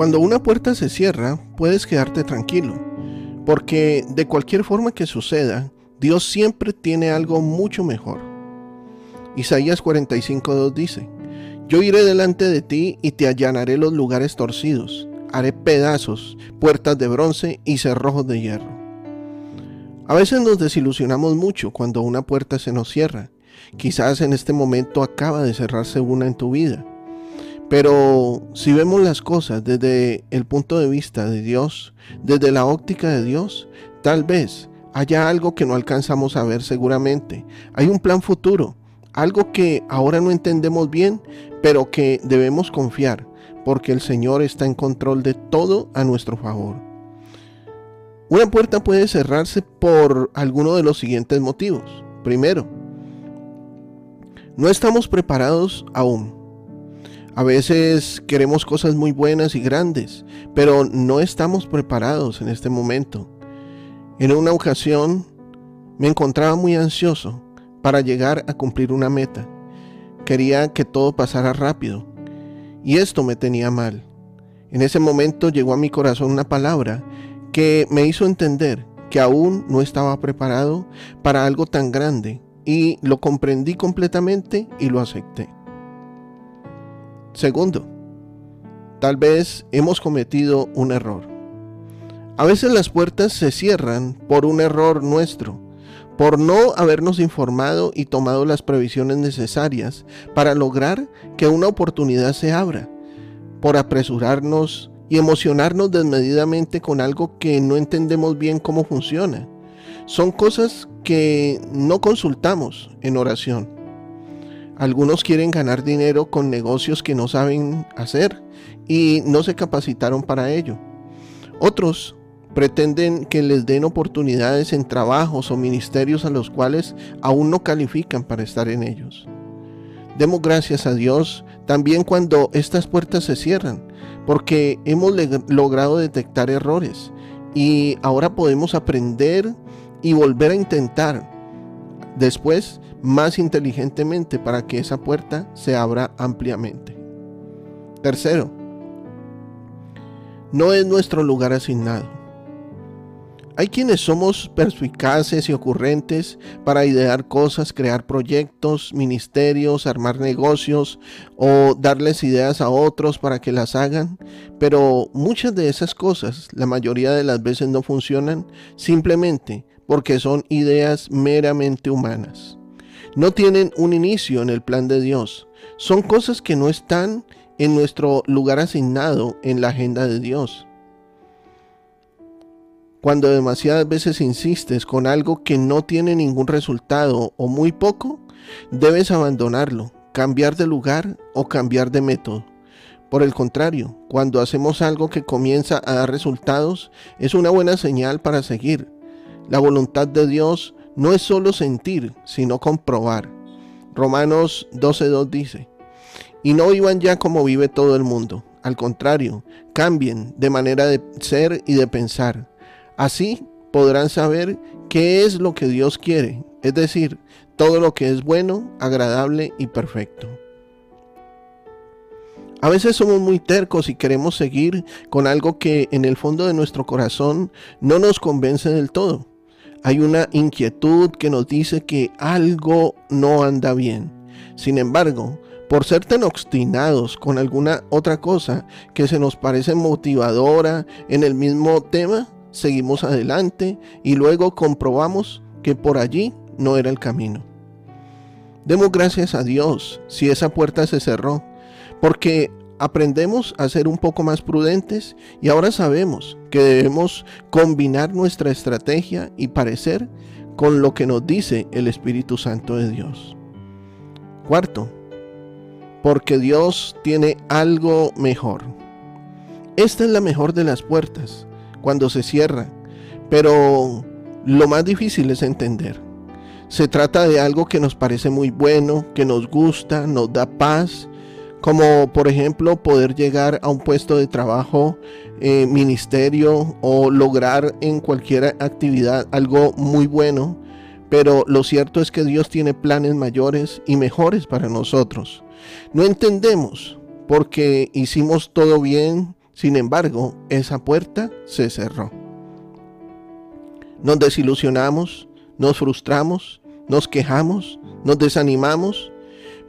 Cuando una puerta se cierra, puedes quedarte tranquilo, porque de cualquier forma que suceda, Dios siempre tiene algo mucho mejor. Isaías 45.2 dice, Yo iré delante de ti y te allanaré los lugares torcidos, haré pedazos, puertas de bronce y cerrojos de hierro. A veces nos desilusionamos mucho cuando una puerta se nos cierra. Quizás en este momento acaba de cerrarse una en tu vida. Pero si vemos las cosas desde el punto de vista de Dios, desde la óptica de Dios, tal vez haya algo que no alcanzamos a ver seguramente. Hay un plan futuro, algo que ahora no entendemos bien, pero que debemos confiar, porque el Señor está en control de todo a nuestro favor. Una puerta puede cerrarse por alguno de los siguientes motivos. Primero, no estamos preparados aún. A veces queremos cosas muy buenas y grandes, pero no estamos preparados en este momento. En una ocasión me encontraba muy ansioso para llegar a cumplir una meta. Quería que todo pasara rápido y esto me tenía mal. En ese momento llegó a mi corazón una palabra que me hizo entender que aún no estaba preparado para algo tan grande y lo comprendí completamente y lo acepté. Segundo, tal vez hemos cometido un error. A veces las puertas se cierran por un error nuestro, por no habernos informado y tomado las previsiones necesarias para lograr que una oportunidad se abra, por apresurarnos y emocionarnos desmedidamente con algo que no entendemos bien cómo funciona. Son cosas que no consultamos en oración. Algunos quieren ganar dinero con negocios que no saben hacer y no se capacitaron para ello. Otros pretenden que les den oportunidades en trabajos o ministerios a los cuales aún no califican para estar en ellos. Demos gracias a Dios también cuando estas puertas se cierran, porque hemos logrado detectar errores y ahora podemos aprender y volver a intentar después más inteligentemente para que esa puerta se abra ampliamente. Tercero, no es nuestro lugar asignado. Hay quienes somos perspicaces y ocurrentes para idear cosas, crear proyectos, ministerios, armar negocios o darles ideas a otros para que las hagan, pero muchas de esas cosas, la mayoría de las veces no funcionan simplemente porque son ideas meramente humanas. No tienen un inicio en el plan de Dios. Son cosas que no están en nuestro lugar asignado en la agenda de Dios. Cuando demasiadas veces insistes con algo que no tiene ningún resultado o muy poco, debes abandonarlo, cambiar de lugar o cambiar de método. Por el contrario, cuando hacemos algo que comienza a dar resultados, es una buena señal para seguir. La voluntad de Dios no es solo sentir, sino comprobar. Romanos 12.2 dice, y no vivan ya como vive todo el mundo. Al contrario, cambien de manera de ser y de pensar. Así podrán saber qué es lo que Dios quiere, es decir, todo lo que es bueno, agradable y perfecto. A veces somos muy tercos y queremos seguir con algo que en el fondo de nuestro corazón no nos convence del todo. Hay una inquietud que nos dice que algo no anda bien. Sin embargo, por ser tan obstinados con alguna otra cosa que se nos parece motivadora en el mismo tema, seguimos adelante y luego comprobamos que por allí no era el camino. Demos gracias a Dios si esa puerta se cerró, porque aprendemos a ser un poco más prudentes y ahora sabemos que debemos combinar nuestra estrategia y parecer con lo que nos dice el Espíritu Santo de Dios. Cuarto, porque Dios tiene algo mejor. Esta es la mejor de las puertas, cuando se cierra, pero lo más difícil es entender. Se trata de algo que nos parece muy bueno, que nos gusta, nos da paz, como por ejemplo poder llegar a un puesto de trabajo, eh, ministerio o lograr en cualquier actividad algo muy bueno. Pero lo cierto es que Dios tiene planes mayores y mejores para nosotros. No entendemos porque hicimos todo bien, sin embargo, esa puerta se cerró. Nos desilusionamos, nos frustramos, nos quejamos, nos desanimamos,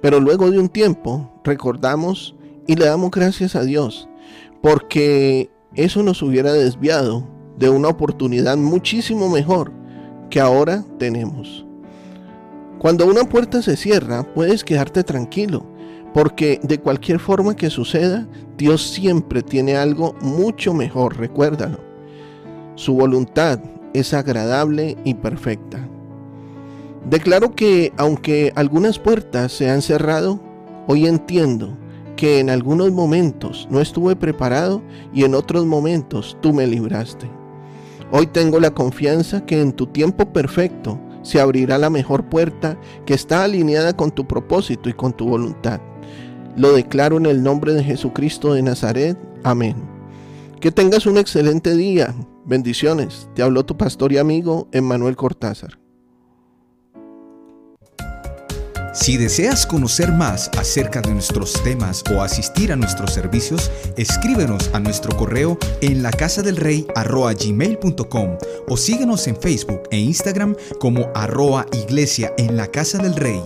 pero luego de un tiempo recordamos y le damos gracias a Dios, porque eso nos hubiera desviado de una oportunidad muchísimo mejor que ahora tenemos. Cuando una puerta se cierra, puedes quedarte tranquilo, porque de cualquier forma que suceda, Dios siempre tiene algo mucho mejor, recuérdalo. Su voluntad es agradable y perfecta. Declaro que aunque algunas puertas se han cerrado, hoy entiendo que en algunos momentos no estuve preparado y en otros momentos tú me libraste. Hoy tengo la confianza que en tu tiempo perfecto se abrirá la mejor puerta que está alineada con tu propósito y con tu voluntad. Lo declaro en el nombre de Jesucristo de Nazaret. Amén. Que tengas un excelente día. Bendiciones. Te habló tu pastor y amigo Emmanuel Cortázar. Si deseas conocer más acerca de nuestros temas o asistir a nuestros servicios, escríbenos a nuestro correo en la del o síguenos en Facebook e Instagram como arroa iglesia en la casa del rey.